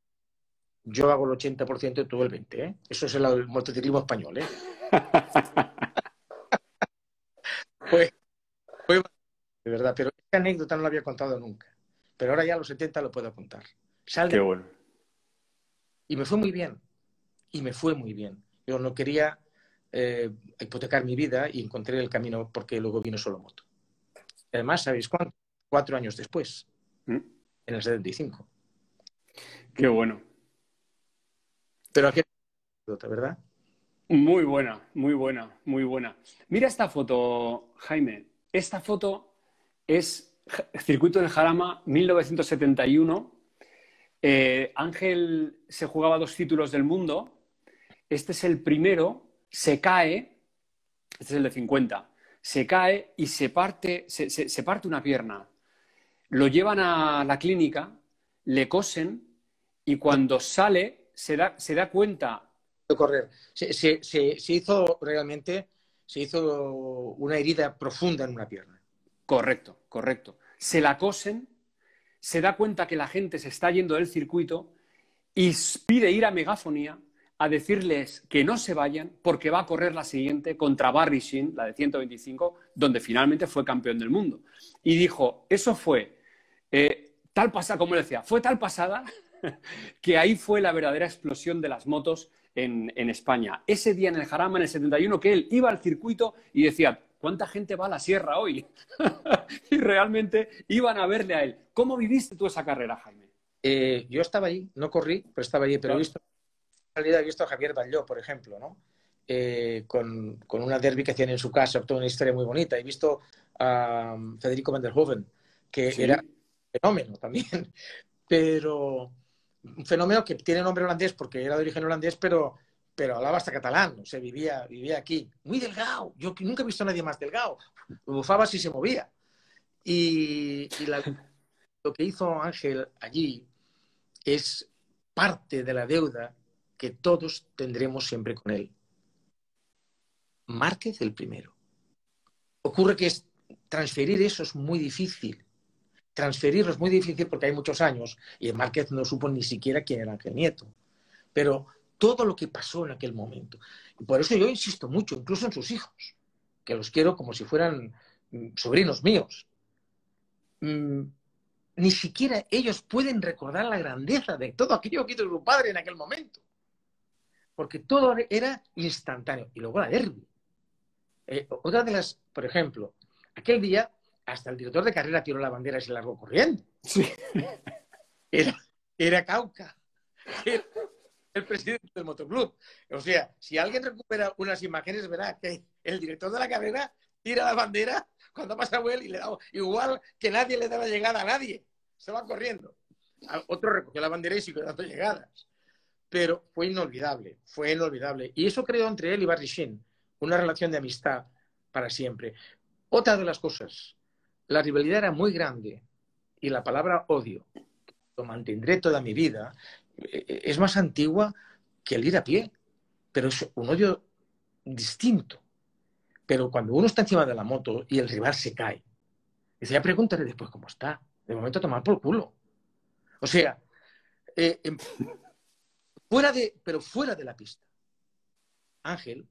yo hago el 80% y tú el 20%. ¿eh? Eso es el, motociclismo español. ¿eh? (laughs) fue, fue, (laughs) de verdad, pero esta anécdota no la había contado nunca. Pero ahora ya a los 70 lo puedo contar. Qué bueno. Y me fue muy bien. Y me fue muy bien. Yo no quería eh, hipotecar mi vida y encontré el camino porque luego vino solo moto. Además, ¿sabéis cuánto? Cuatro años después, ¿Mm? en el 75. Qué bueno. Pero aquí, ¿verdad? Muy buena, muy buena, muy buena. Mira esta foto, Jaime. Esta foto es Circuito del Jarama 1971. Eh, Ángel se jugaba dos títulos del mundo. Este es el primero se cae, este es el de 50, se cae y se parte, se, parte una pierna. Lo llevan a la clínica, le cosen y cuando sale se da, se da cuenta. De correr. Se, se, hizo realmente, se hizo una herida profunda en una pierna. Correcto, correcto. Se la cosen, se da cuenta que la gente se está yendo del circuito y pide ir a megafonía a decirles que no se vayan porque va a correr la siguiente contra Barry Shin, la de 125, donde finalmente fue campeón del mundo. Y dijo, eso fue eh, tal pasada, como le decía, fue tal pasada (laughs) que ahí fue la verdadera explosión de las motos en, España. Ese día en el Jarama, en el 71, que él iba al circuito y decía, ¿cuánta gente va a la sierra hoy? (laughs) y realmente iban a verle a él. ¿Cómo viviste tú esa carrera, Jaime? Eh, yo estaba ahí, no corrí, pero estaba allí, pero he visto realidad he visto a Javier Balló, por ejemplo, ¿no? Eh, con, una derby que hacían en su casa, toda una historia muy bonita. He visto a um, Federico Van der Hoven, que era un fenómeno también, (laughs) pero un fenómeno que tiene nombre holandés porque era de origen holandés, pero, pero hablaba hasta catalán, o sea, vivía, vivía aquí. Muy delgado, yo nunca he visto a nadie más delgado. Bufaba si se movía. Y, lo que hizo Ángel allí es parte de la deuda que todos tendremos siempre con él. Márquez el primero. Ocurre que es, transferir eso es muy difícil. Transferirlo es muy difícil porque hay muchos años y Márquez no supo ni siquiera quién era Ángel Nieto. Pero todo lo que pasó en aquel momento. Y por eso yo insisto mucho, incluso en sus hijos, que los quiero como si fueran mm, sobrinos míos. Mm, ni siquiera ellos pueden recordar la grandeza de todo aquello que hizo su padre en aquel momento porque todo era instantáneo. Y luego la derby. Eh, otra de las, por ejemplo, aquel día hasta el director de carrera tiró la bandera y se largó corriendo. Sí. (laughs) Era, era Cauca, el presidente del motoclub. O sea, si alguien recupera unas imágenes, verá que el director de la carrera tira la bandera cuando pasa él y le da igual que nadie le da la llegada a nadie. Se va corriendo. Otro recogió la bandera y siguió dando llegadas pero fue inolvidable, fue inolvidable. Y eso creó entre él y Barry Sheen una relación de amistad para siempre. Otra de las cosas, la rivalidad era muy grande y la palabra odio, lo mantendré toda mi vida, eh, es más antigua que el ir a pie, pero es un odio distinto. Pero cuando uno está encima de la moto y el rival se cae, dice, ya después cómo está. De momento tomar por culo. O sea, eh, em, Fuera de, pero fuera de la pista. Ángel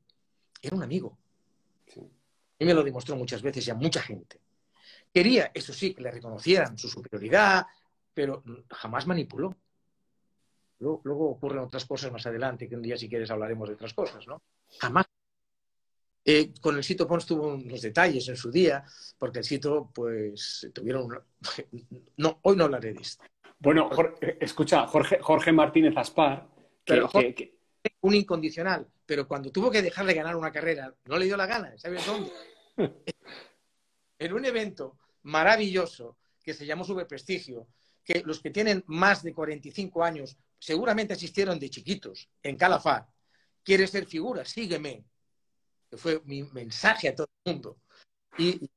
era un amigo. Y me lo demostró muchas veces y a mucha gente. Quería, eso sí, que le reconocieran su superioridad, pero jamás manipuló. Luego, ocurren otras cosas más adelante, que un día si quieres hablaremos de otras cosas, ¿no? Jamás. Eh, con el Sito Pons tuvo unos detalles en su día, porque el Sito, pues, tuvieron... (laughs) No, hoy no hablaré de esto. Bueno, escucha, Jorge, Jorge Martínez Aspar pero un incondicional. Pero cuando tuvo que dejar de ganar una carrera, no le dio la gana, ¿sabes dónde? (laughs) en un evento maravilloso que se llamó Prestigio, que los que tienen más de 45 años seguramente asistieron de chiquitos en Calafat. ¿Quieres ser figura? Sígueme. Que fue mi mensaje a todo el mundo. Y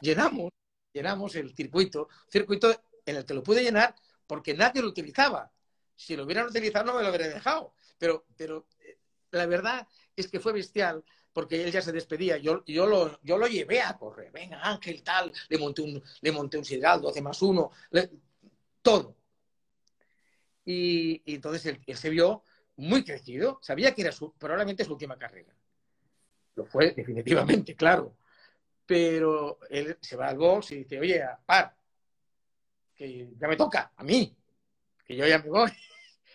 llenamos, llenamos el circuito, circuito en el que lo pude llenar porque nadie lo utilizaba si lo hubieran utilizado no me lo hubiera dejado. Pero, pero eh, la verdad es que fue bestial porque él ya se despedía. Yo, yo, lo, yo lo llevé a correr. Venga, Ángel, tal. Le monté un, le monté un sidral, 12 más uno. todo. Y, entonces él, se vio muy crecido. Sabía que era su, probablemente su última carrera. Lo fue definitivamente, claro. Pero él se va al box y dice, oye, par, que ya me toca, a mí, que yo ya me voy. (laughs)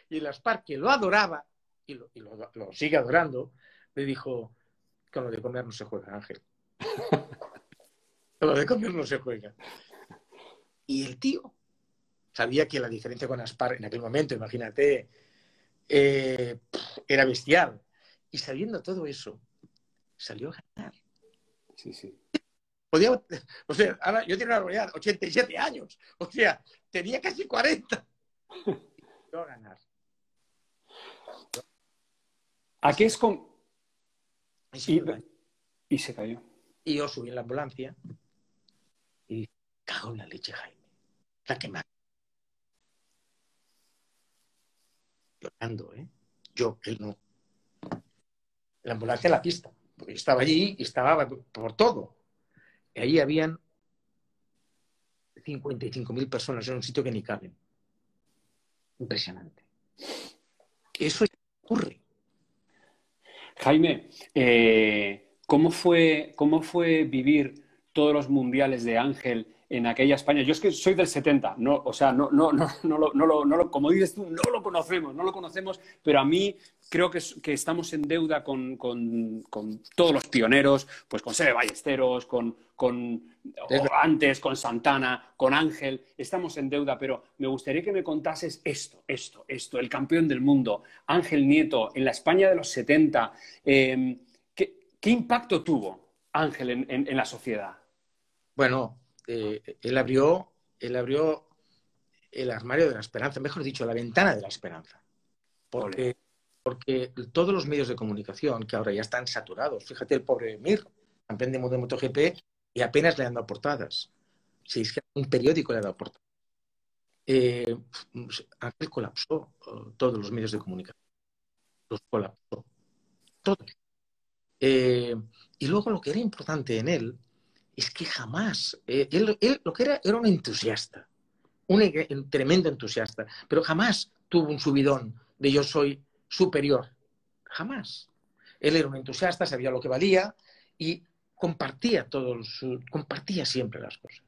Y el Aspar, que lo adoraba y, lo, lo, sigue adorando, le dijo, con lo de comer no se juega, Ángel. (laughs) con lo de comer no se juega. Y el tío sabía que la diferencia con Aspar en aquel momento, imagínate, eh, era bestial. Y sabiendo todo eso, salió a ganar. Sí, sí. Podía, o sea, ahora yo tengo una realidad, 87 años. O sea, tenía casi 40. A ganar. ¿A qué es con...? Y, se cayó. Y yo subí en la ambulancia y cago en la leche, Jaime. La que más. Llorando, ¿eh? Yo, él no. La ambulancia en la pista. Porque estaba allí y estaba por todo. Y ahí habían 55.000 personas en un sitio que ni caben. Impresionante. Eso ocurre. Jaime, eh, ¿cómo, fue, ¿cómo fue vivir todos los mundiales de Ángel en aquella España? Yo es que soy del 70, no, o sea, no, no, no, no, lo, no, lo, como dices tú, no lo conocemos, no lo conocemos, pero a mí creo que, que estamos en deuda con, con, todos los pioneros, pues con Sebe Ballesteros, con, con antes, con Santana, con Ángel, estamos en deuda, pero me gustaría que me contases esto, esto, esto, el campeón del mundo, Ángel Nieto, en la España de los 70, em, ¿qué, impacto tuvo Ángel en, en, la sociedad? Bueno, eh, él, abrió, él abrió el armario de la esperanza, mejor dicho, la ventana de la esperanza. Porque, porque todos los medios de comunicación, que ahora ya están saturados, fíjate el pobre Mir, campeón de MotoGP, y apenas le han dado portadas. Si es que un periódico le ha dado portadas. Eh, Ángel colapsó eh, todos los medios de comunicación. Los colapsó. Todos. Eh, y luego lo que era importante en él es que jamás, eh, él, lo que era era un entusiasta, un, tremendo entusiasta, pero jamás tuvo un subidón de yo soy superior. Jamás. Él era un entusiasta, sabía lo que valía y compartía todo compartía siempre las cosas.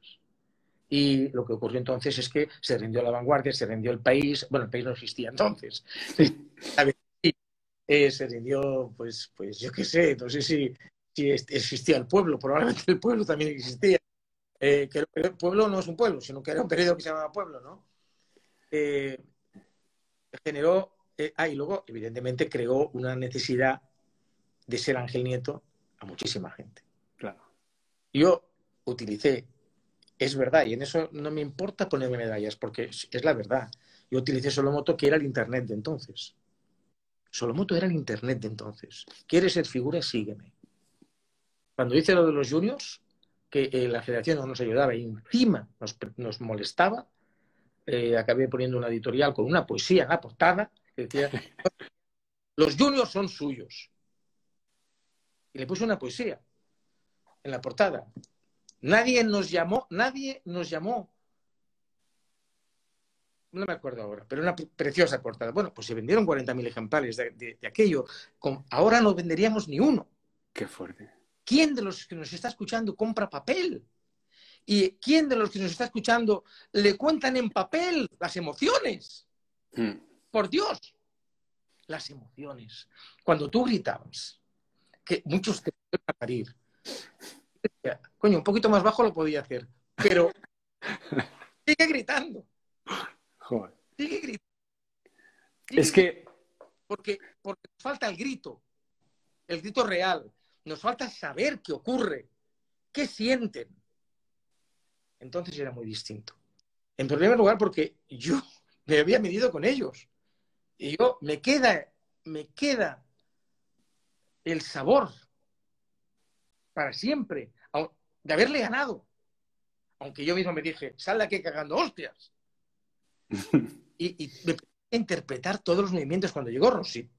Y lo que ocurrió entonces es que se rindió la vanguardia, se rindió el país, bueno, el país no existía entonces. (laughs) Eh, se rindió, pues, pues yo qué sé, no sé si si existía el pueblo, probablemente el pueblo también existía. Eh, que el pueblo no es un pueblo, sino que era un periodo que se llamaba pueblo, ¿no? Eh, generó, eh, ah, y luego, evidentemente, creó una necesidad de ser Ángel Nieto a muchísima gente. Claro. Yo utilicé, es verdad, y en eso no me importa ponerme medallas, porque es, es la verdad. Yo utilicé Solomoto, que era el Internet de entonces. Solomoto era el Internet de entonces. ¿Quieres ser figura? Sígueme. Cuando hice lo de los juniors, que eh, la federación no nos ayudaba y encima nos, molestaba, eh, acabé poniendo una editorial con una poesía en la portada que decía, (laughs) los juniors son suyos. Y le puse una poesía en la portada. Nadie nos llamó, nadie nos llamó. No me acuerdo ahora, pero una preciosa portada. Bueno, pues se vendieron 40.000 ejemplares de, aquello. ahora no venderíamos ni uno. Qué fuerte. ¿Quién de los que nos está escuchando compra papel? ¿Y quién de los que nos está escuchando le cuentan en papel las emociones? Hmm. Por Dios, las emociones. Cuando tú gritabas, que muchos te pueden parir. Coño, un poquito más bajo lo podía hacer, pero (laughs) sigue gritando. Sigue gritando. es que... Porque, porque falta el grito, el grito real. Nos falta saber qué ocurre, qué sienten. Entonces era muy distinto. En primer lugar, porque yo (laughs) me había medido con ellos. Y yo me queda, me queda el sabor para siempre de haberle ganado. Aunque yo mismo me dije, sal de aquí cagando hostias. (laughs) y, y me interpretar todos los movimientos cuando llegó Rossi.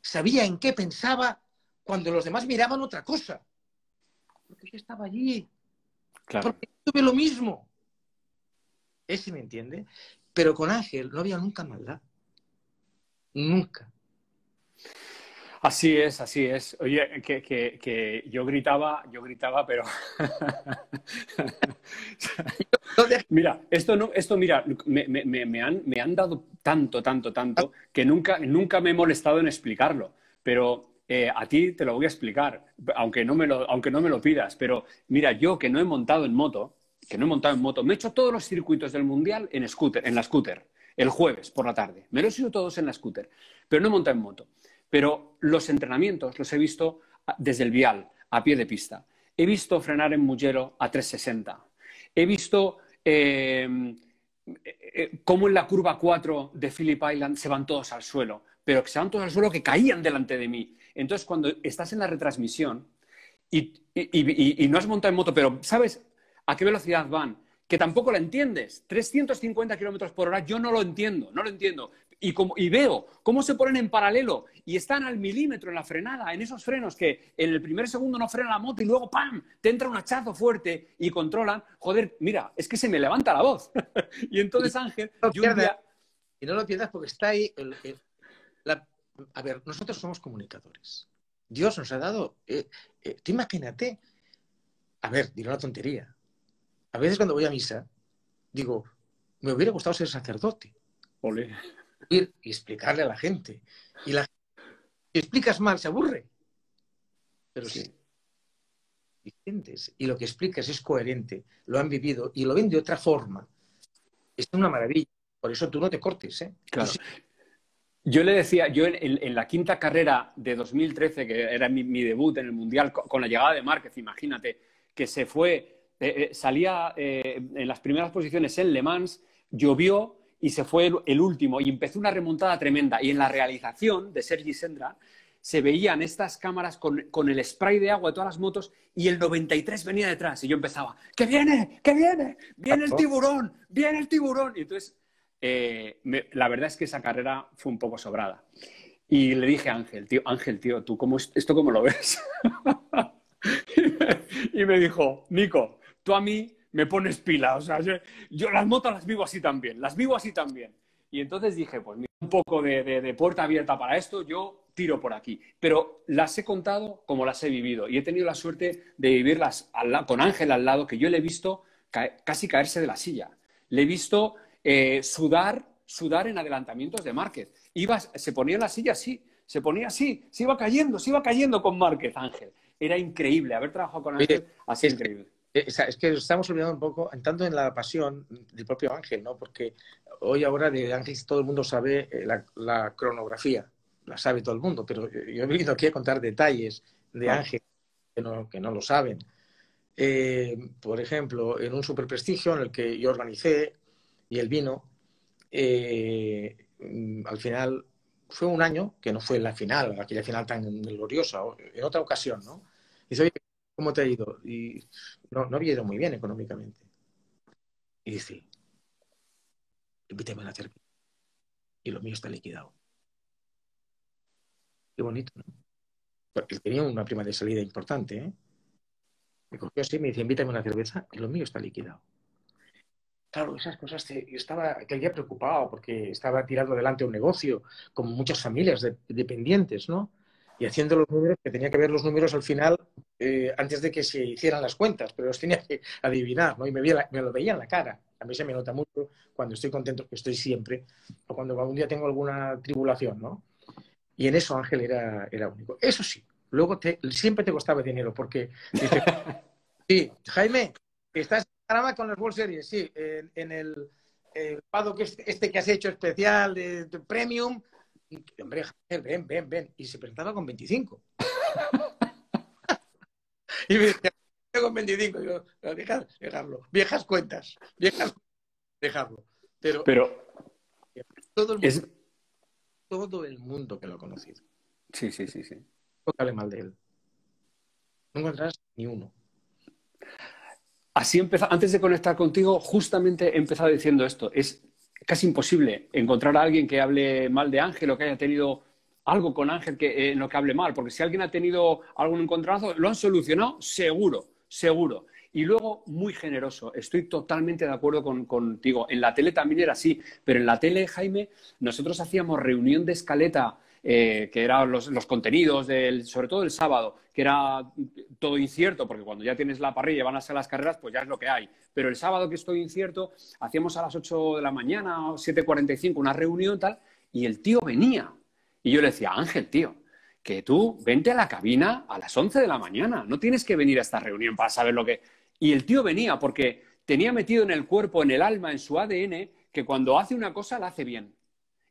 Sabía en qué pensaba cuando los demás miraban otra cosa. Porque yo estaba allí. Claro. Porque tuve lo mismo. Ese me entiende. Pero con Ángel no había nunca maldad. Nunca. Así es, así es. Oye, que, que, que yo gritaba, yo gritaba, pero (laughs) mira, esto no, esto mira, me, me, me, han, me han dado tanto, tanto, tanto que nunca, nunca me he molestado en explicarlo. Pero eh, a ti te lo voy a explicar, aunque no, me lo, aunque no me lo pidas. Pero mira, yo que no he montado en moto, que no he montado en moto, me he hecho todos los circuitos del mundial en scooter, en la scooter, el jueves por la tarde. Me los he hecho todos en la scooter, pero no he montado en moto. Pero los entrenamientos los he visto desde el vial, a pie de pista. He visto frenar en Mugello a 360. He visto eh, eh, cómo en la curva 4 de Phillip Island se van todos al suelo, pero que se van todos al suelo que caían delante de mí. Entonces, cuando estás en la retransmisión y, y, y no has montado en moto, pero sabes a qué velocidad van, que tampoco la entiendes. 350 kilómetros por hora, yo no lo entiendo, no lo entiendo. Y, como, y veo cómo se ponen en paralelo y están al milímetro en la frenada, en esos frenos que en el primer segundo no frena la moto y luego ¡pam! te entra un hachazo fuerte y controlan. Joder, mira, es que se me levanta la voz. (laughs) y entonces Ángel... No pierdas, Y no lo pierdas porque está ahí... El, el, la... A ver, nosotros somos comunicadores. Dios nos ha dado... Eh, eh, tú imagínate... A ver, diré una tontería a veces cuando voy a misa, digo, me hubiera gustado ser sacerdote. Olé. Ir y explicarle a la gente. Y la si explicas mal, se aburre. Pero sí. y lo que explicas es coherente, lo han vivido y lo ven de otra forma. Es una maravilla. Por eso tú no te cortes, ¿eh? Claro. Yo le decía, yo en, en, la quinta carrera de 2013, que era mi, mi debut en el Mundial, con, con la llegada de Márquez, imagínate, que se fue eh, eh, salía eh, en las primeras posiciones en Le Mans, llovió y se fue el, el, último y empezó una remontada tremenda. Y en la realización de Sergi Sendra se veían estas cámaras con, con, el spray de agua de todas las motos y el 93 venía detrás y yo empezaba, ¡que viene! ¡que viene! ¡Viene el tiburón! ¡viene el tiburón! Y entonces, eh, me, la verdad es que esa carrera fue un poco sobrada. Y le dije a Ángel, tío, Ángel, tío, ¿tú cómo, esto cómo lo ves? (laughs) y me dijo, Nico, tú a mí me pones pila. O sea, yo, yo, las motos las vivo así también, las vivo así también. Y entonces dije, pues mira, un poco de, de, de, puerta abierta para esto, yo tiro por aquí. Pero las he contado como las he vivido y he tenido la suerte de vivirlas al, con Ángel al lado, que yo le he visto ca casi caerse de la silla. Le he visto eh, sudar, sudar en adelantamientos de Márquez. Iba, se ponía en la silla así, se ponía así, se iba cayendo, se iba cayendo con Márquez, Ángel. Era increíble haber trabajado con Ángel, así es increíble. Es que estamos olvidando un poco, tanto en la pasión del propio Ángel, ¿no? Porque hoy ahora de Ángel todo el mundo sabe eh, la, la, cronografía, la sabe todo el mundo, pero yo he venido aquí a contar detalles de Ángel que no, que no lo saben. Eh, por ejemplo, en un superprestigio en el que yo organicé y él vino, eh, al final fue un año que no fue la final, aquella final tan gloriosa, en otra ocasión, ¿no? Dice, oye, ¿cómo te ha ido? Y no, no había ido muy bien económicamente. Y dice, invítame a la cerveza. Y lo mío está liquidado. Qué bonito, ¿no? Porque tenía una prima de salida importante, ¿eh? Me cogió así, me dice, invítame a una cerveza y lo mío está liquidado. Claro, esas cosas, te, yo estaba aquel día preocupado porque estaba tirando adelante un negocio con muchas familias de, dependientes, ¿no? y haciendo los números, que tenía que ver los números al final eh, antes de que se hicieran las cuentas, pero los tenía que adivinar, ¿no? Y me, veía, me, lo veía en la cara. A mí se me nota mucho cuando estoy contento, que estoy siempre, o cuando algún día tengo alguna tribulación, ¿no? Y en eso Ángel era, era único. Eso sí, luego te, siempre te costaba dinero, porque dice, (laughs) sí, Jaime, estás con las World Series, sí, en, en el, el paddock este, este, que has hecho especial de, de premium, hombre, ven, ven, ven. Y se presentaba con 25. (laughs) y me decía, con 25. Y yo, dejar, dejarlo. Viejas cuentas. Viejas dejarlo. Pero, Pero todo, el mundo, es... todo el mundo que lo ha conocido. Sí, sí, sí, sí. No hable mal de él. No encontrarás ni uno. Así empezó, antes de conectar contigo, justamente he empezado diciendo esto. Es casi imposible encontrar a alguien que hable mal de Ángel o que haya tenido algo con Ángel que, eh, en lo que hable mal, porque si alguien ha tenido algún encontronazo, lo han solucionado seguro, seguro. Y luego, muy generoso, estoy totalmente de acuerdo contigo. En la tele también era así, pero en la tele, Jaime, nosotros hacíamos reunión de escaleta, eh, que eran los, contenidos, del, sobre todo el sábado, que era todo incierto, porque cuando ya tienes la parrilla y van a ser las carreras, pues ya es lo que hay. Pero el sábado que estoy incierto, hacíamos a las 8 de la mañana, 7.45, una reunión tal, y el tío venía. Y yo le decía, Ángel, tío, que tú vente a la cabina a las 11 de la mañana, no tienes que venir a esta reunión para saber lo que... Y el tío venía porque tenía metido en el cuerpo, en el alma, en su ADN, que cuando hace una cosa la hace bien.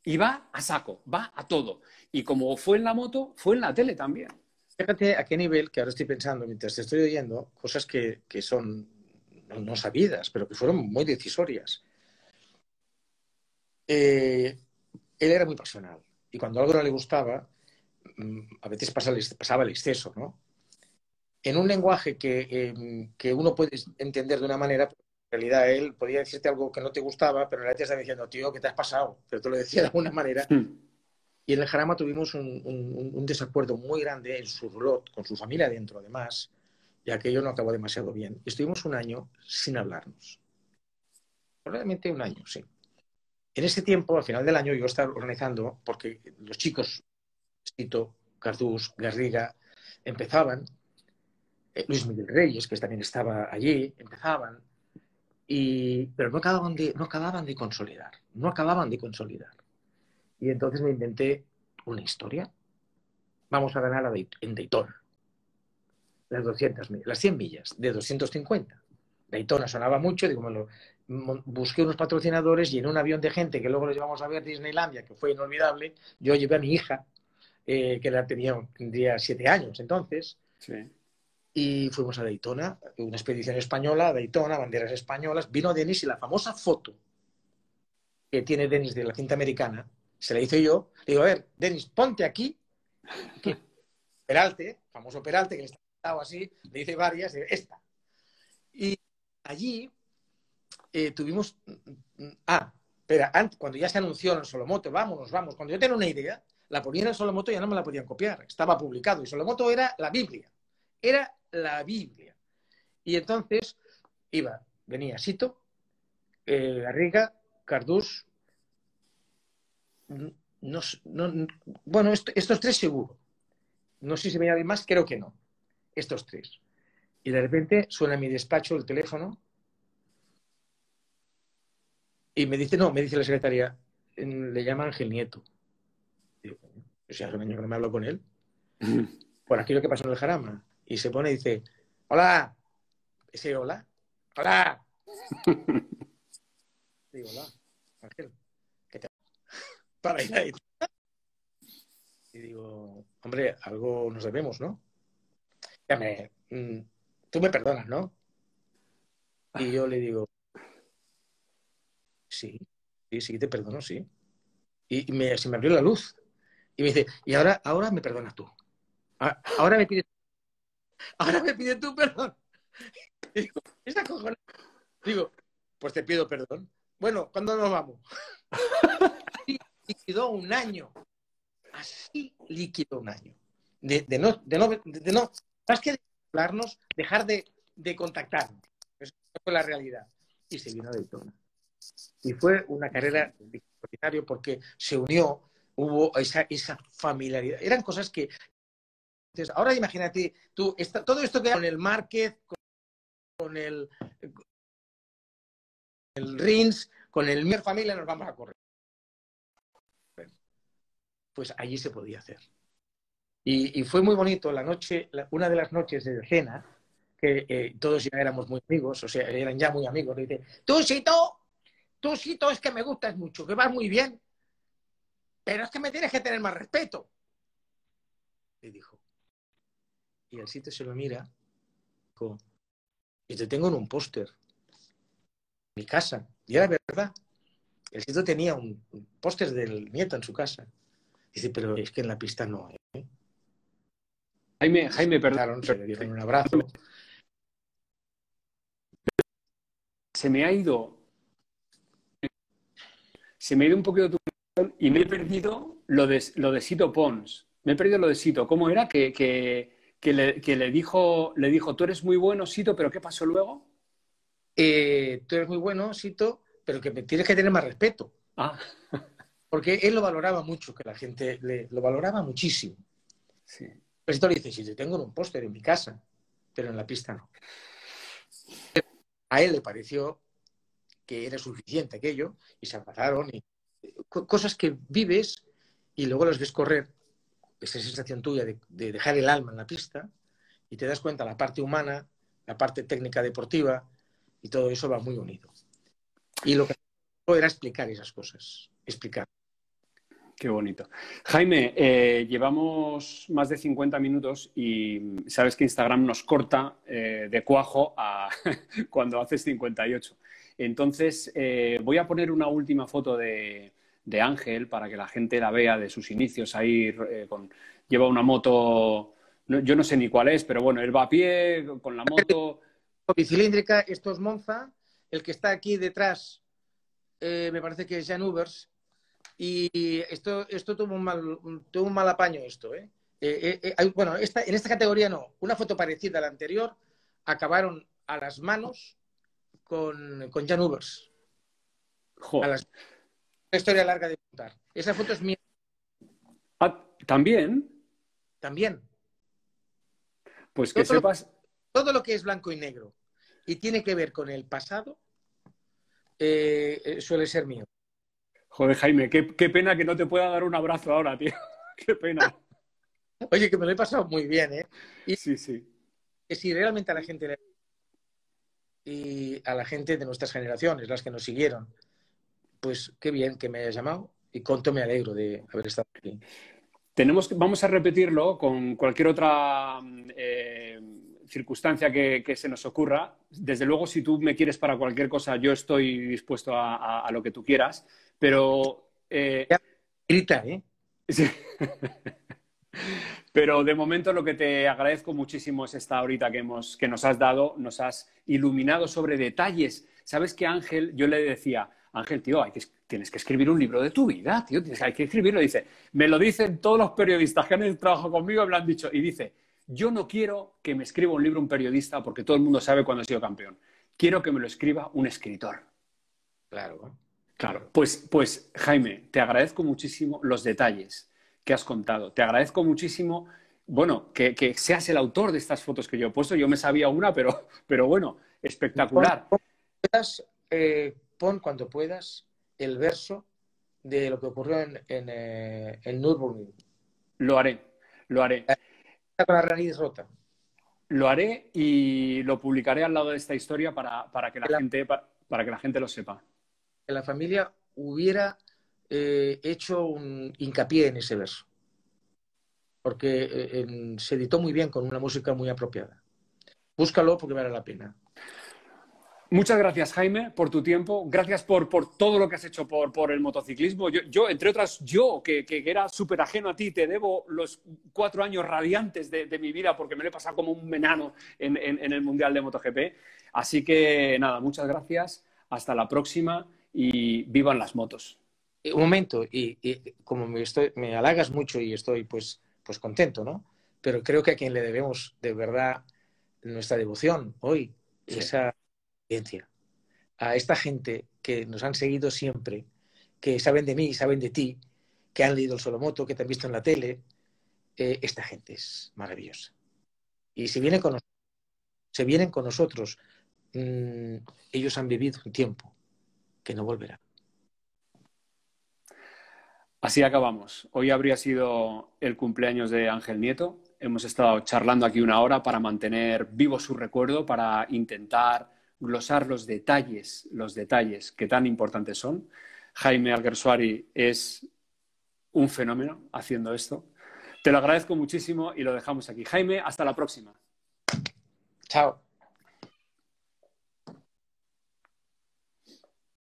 Y va a saco, va a todo. Y como fue en la moto, fue en la tele también. Fíjate a qué nivel, que ahora estoy pensando mientras te estoy oyendo, cosas que, son no, sabidas, pero que fueron muy decisorias. Eh, él era muy pasional. Y cuando algo no le gustaba, mm, a veces pasaba el exceso, ¿no? en un lenguaje em, que, uno puede entender de una manera, realidad él podía decirte algo que no te gustaba, pero en realidad te estaba diciendo, tío, ¿qué te has pasado? Pero te lo decía de alguna manera. Hmm. Y en el Jarama tuvimos un, desacuerdo muy grande en su rol, con su familia dentro, además, y aquello no acabó demasiado bien. estuvimos un año sin hablarnos. Probablemente un año, sí. En ese tiempo, al final del año, yo estaba organizando, porque los chicos, Cito, Cardús, Garriga, empezaban eh, Luis Miguel Reyes, que también estaba allí, empezaban, y, pero no acababan, de, no acababan de consolidar, no acababan de consolidar. Y entonces me inventé una historia. Vamos a ganar en Daytona, las 200 las 100 millas, de 250. Daytona sonaba mucho, digo, lo, busqué unos patrocinadores y en un avión de gente que luego los llevamos a ver Disneylandia, que fue inolvidable, yo llevé a mi hija, eh, que la tenía, tendría siete años entonces, sí y fuimos a Daytona, una expedición española Daytona, banderas españolas. Vino Denis y la famosa foto que tiene Denis de la cinta americana, se la hice yo. Le digo, a ver, Denis, ponte aquí. (laughs) Peralte, famoso Peralte, que le estaba así, le hice varias, esta. Y allí eh, tuvimos. Ah, espera, cuando ya se anunció en Solomoto, vámonos, vamos. Cuando yo tenía una idea, la ponía en Solomoto y ya no me la podían copiar. Estaba publicado. Y Solomoto era la Biblia. Era la Biblia. Y entonces iba, venía Sito, eh, Garriga, Cardús, no, bueno, estos tres seguro. No sé si venía alguien más, creo que no. Estos tres. Y de repente suena en mi despacho el teléfono y me dice, no, me dice la secretaria, le llama Ángel Nieto. Digo, o sea, hace un año que no me hablo con él. (laughs) Por aquello que pasó en el Jarama y se pone y dice, hola, ese hola, hola. (laughs) Digo, hola, Ángel, ¿qué te (laughs) Para ir ahí. Y digo, hombre, algo nos debemos, ¿no? Ya me, mm, tú me perdonas, ¿no? Y yo le digo, sí, sí, sí, te perdono, sí. Y me, se me abrió la luz. Y me dice, y ahora, ahora me perdonas tú. Ahora me pides ahora me pide tú perdón. (laughs) Digo, esa Digo, pues te pido perdón. Bueno, ¿cuándo nos vamos? (laughs) Así liquidó un año. Así liquidó un año. De, no, de no, de no, más que de hablarnos, dejar de, de contactarnos. Esa fue la realidad. Y se vino a Daytona. Y fue una carrera extraordinaria porque se unió, hubo esa, esa familiaridad. Eran cosas que entonces, ahora imagínate tú, todo esto que con el market, con, el, el RINS, con el Mier Familia, nos vamos a correr. Pues allí se podía hacer. Y, fue muy bonito la noche, una de las noches de cena, que eh, todos ya éramos muy amigos, o sea, eran ya muy amigos. Le dice, tú, Sito, tú, Sito, es que me gustas mucho, que vas muy bien, pero es que me tienes que tener más respeto. Le dijo, y el sitio se lo mira y te tengo en un póster. Mi casa. Y era verdad. El sitio tenía un, póster del nieto en su casa. Dice, pero es que en la pista no. ¿eh? Jaime, Jaime, perdón. Se le dieron un abrazo. Se me ha ido. Se me ha ido un poquito tu y me he perdido lo de, lo de Sito Pons. Me he perdido lo de Sito. ¿Cómo era? Que, que, le, dijo, le dijo, tú eres muy bueno, Sito, pero ¿qué pasó luego? Eh, tú eres muy bueno, Sito, pero que tienes que tener más respeto. Ah. (laughs) Porque él lo valoraba mucho, que la gente le, lo valoraba muchísimo. Sí. Pero Sito le dice, si te tengo un póster en mi casa, pero en la pista no. A él le pareció que era suficiente aquello y se abrazaron y cosas que vives y luego las ves correr, esa sensación tuya de, dejar el alma en la pista y te das cuenta la parte humana, la parte técnica deportiva y todo eso va muy unido. Y lo que era explicar esas cosas, explicar. Qué bonito. Jaime, eh, llevamos más de 50 minutos y sabes que Instagram nos corta eh, de cuajo a (laughs) cuando haces 58. Entonces, eh, voy a poner una última foto de, Ángel para que la gente la vea de sus inicios ahí. lleva una moto, yo no sé ni cuál es, pero bueno, él va a pie con la moto. Bicilíndrica, esto es Monza. El que está aquí detrás me parece que es Jan Ubers y esto, esto tuvo, un mal, tuvo un mal apaño esto, ¿eh? eh, eh, eh bueno, esta, en esta categoría no. Una foto parecida a la anterior acabaron a las manos con, con Jan Ubers. Una historia larga de contar. Esa foto es mía. Ah, ¿También? También. Pues que sepas... todo lo que es blanco y negro y tiene que ver con el pasado suele ser mío. Joder, Jaime, qué, pena que no te pueda dar un abrazo ahora, tío. (laughs) qué pena. (laughs) Oye, que me lo he pasado muy bien, ¿eh? sí, sí. Que si realmente a la gente y a la gente de nuestras generaciones, las que nos siguieron, pues qué bien que me hayas llamado y cuánto me alegro de haber estado aquí. Tenemos, vamos a repetirlo con cualquier otra eh, circunstancia que, se nos ocurra. Desde luego, si tú me quieres para cualquier cosa, yo estoy dispuesto a lo que tú quieras. Pero. Eh, grita, ¿eh? (laughs) Pero de momento lo que te agradezco muchísimo es esta horita que, hemos, que nos has dado, nos has iluminado sobre detalles. Sabes que Ángel, yo le decía, Ángel, tío, hay que, tienes que escribir un libro de tu vida, tío, hay que escribirlo. Dice, me lo dicen todos los periodistas que han trabajado conmigo, me lo han dicho. Y dice, yo no quiero que me escriba un libro un periodista porque todo el mundo sabe cuándo he sido campeón. Quiero que me lo escriba un escritor. Claro. Claro, pues, pues Jaime, te agradezco muchísimo los detalles que has contado. Te agradezco muchísimo, bueno, que, seas el autor de estas fotos que yo he puesto. Yo me sabía una, pero, pero bueno, espectacular. Eh, pon cuando puedas el verso de lo que ocurrió en, en, eh, Nürburgring. Lo haré, lo haré. Con la raíz rota. Lo haré y lo publicaré al lado de esta historia para, que, la gente, para que la gente lo sepa que la familia hubiera eh, hecho un hincapié en ese verso, porque eh, se editó muy bien con una música muy apropiada. Búscalo porque vale la pena. Muchas gracias, Jaime, por tu tiempo. Gracias por, por todo lo que has hecho por, por el motociclismo. Yo, entre otras, yo, que, que era súper ajeno a ti, te debo los cuatro años radiantes de, mi vida porque me lo he pasado como un menano en, en el Mundial de MotoGP. Así que, nada, muchas gracias. Hasta la próxima y vivan las motos. Un momento, y, como me, estoy, me halagas mucho y estoy pues, pues contento, ¿no? Pero creo que a quien le debemos de verdad nuestra devoción hoy, esa a esta gente que nos han seguido siempre, que saben de mí saben de ti, que han leído el Solomoto, que te han visto en la tele, eh, esta gente es maravillosa. Y si vienen con nosotros, se vienen con nosotros, mm, ellos han vivido un tiempo que no volverá. Así acabamos. Hoy habría sido el cumpleaños de Ángel Nieto. Hemos estado charlando aquí una hora para mantener vivo su recuerdo, para intentar glosar los detalles, los detalles que tan importantes son. Jaime Alguersuari es un fenómeno haciendo esto. Te lo agradezco muchísimo y lo dejamos aquí. Jaime, hasta la próxima. Chao.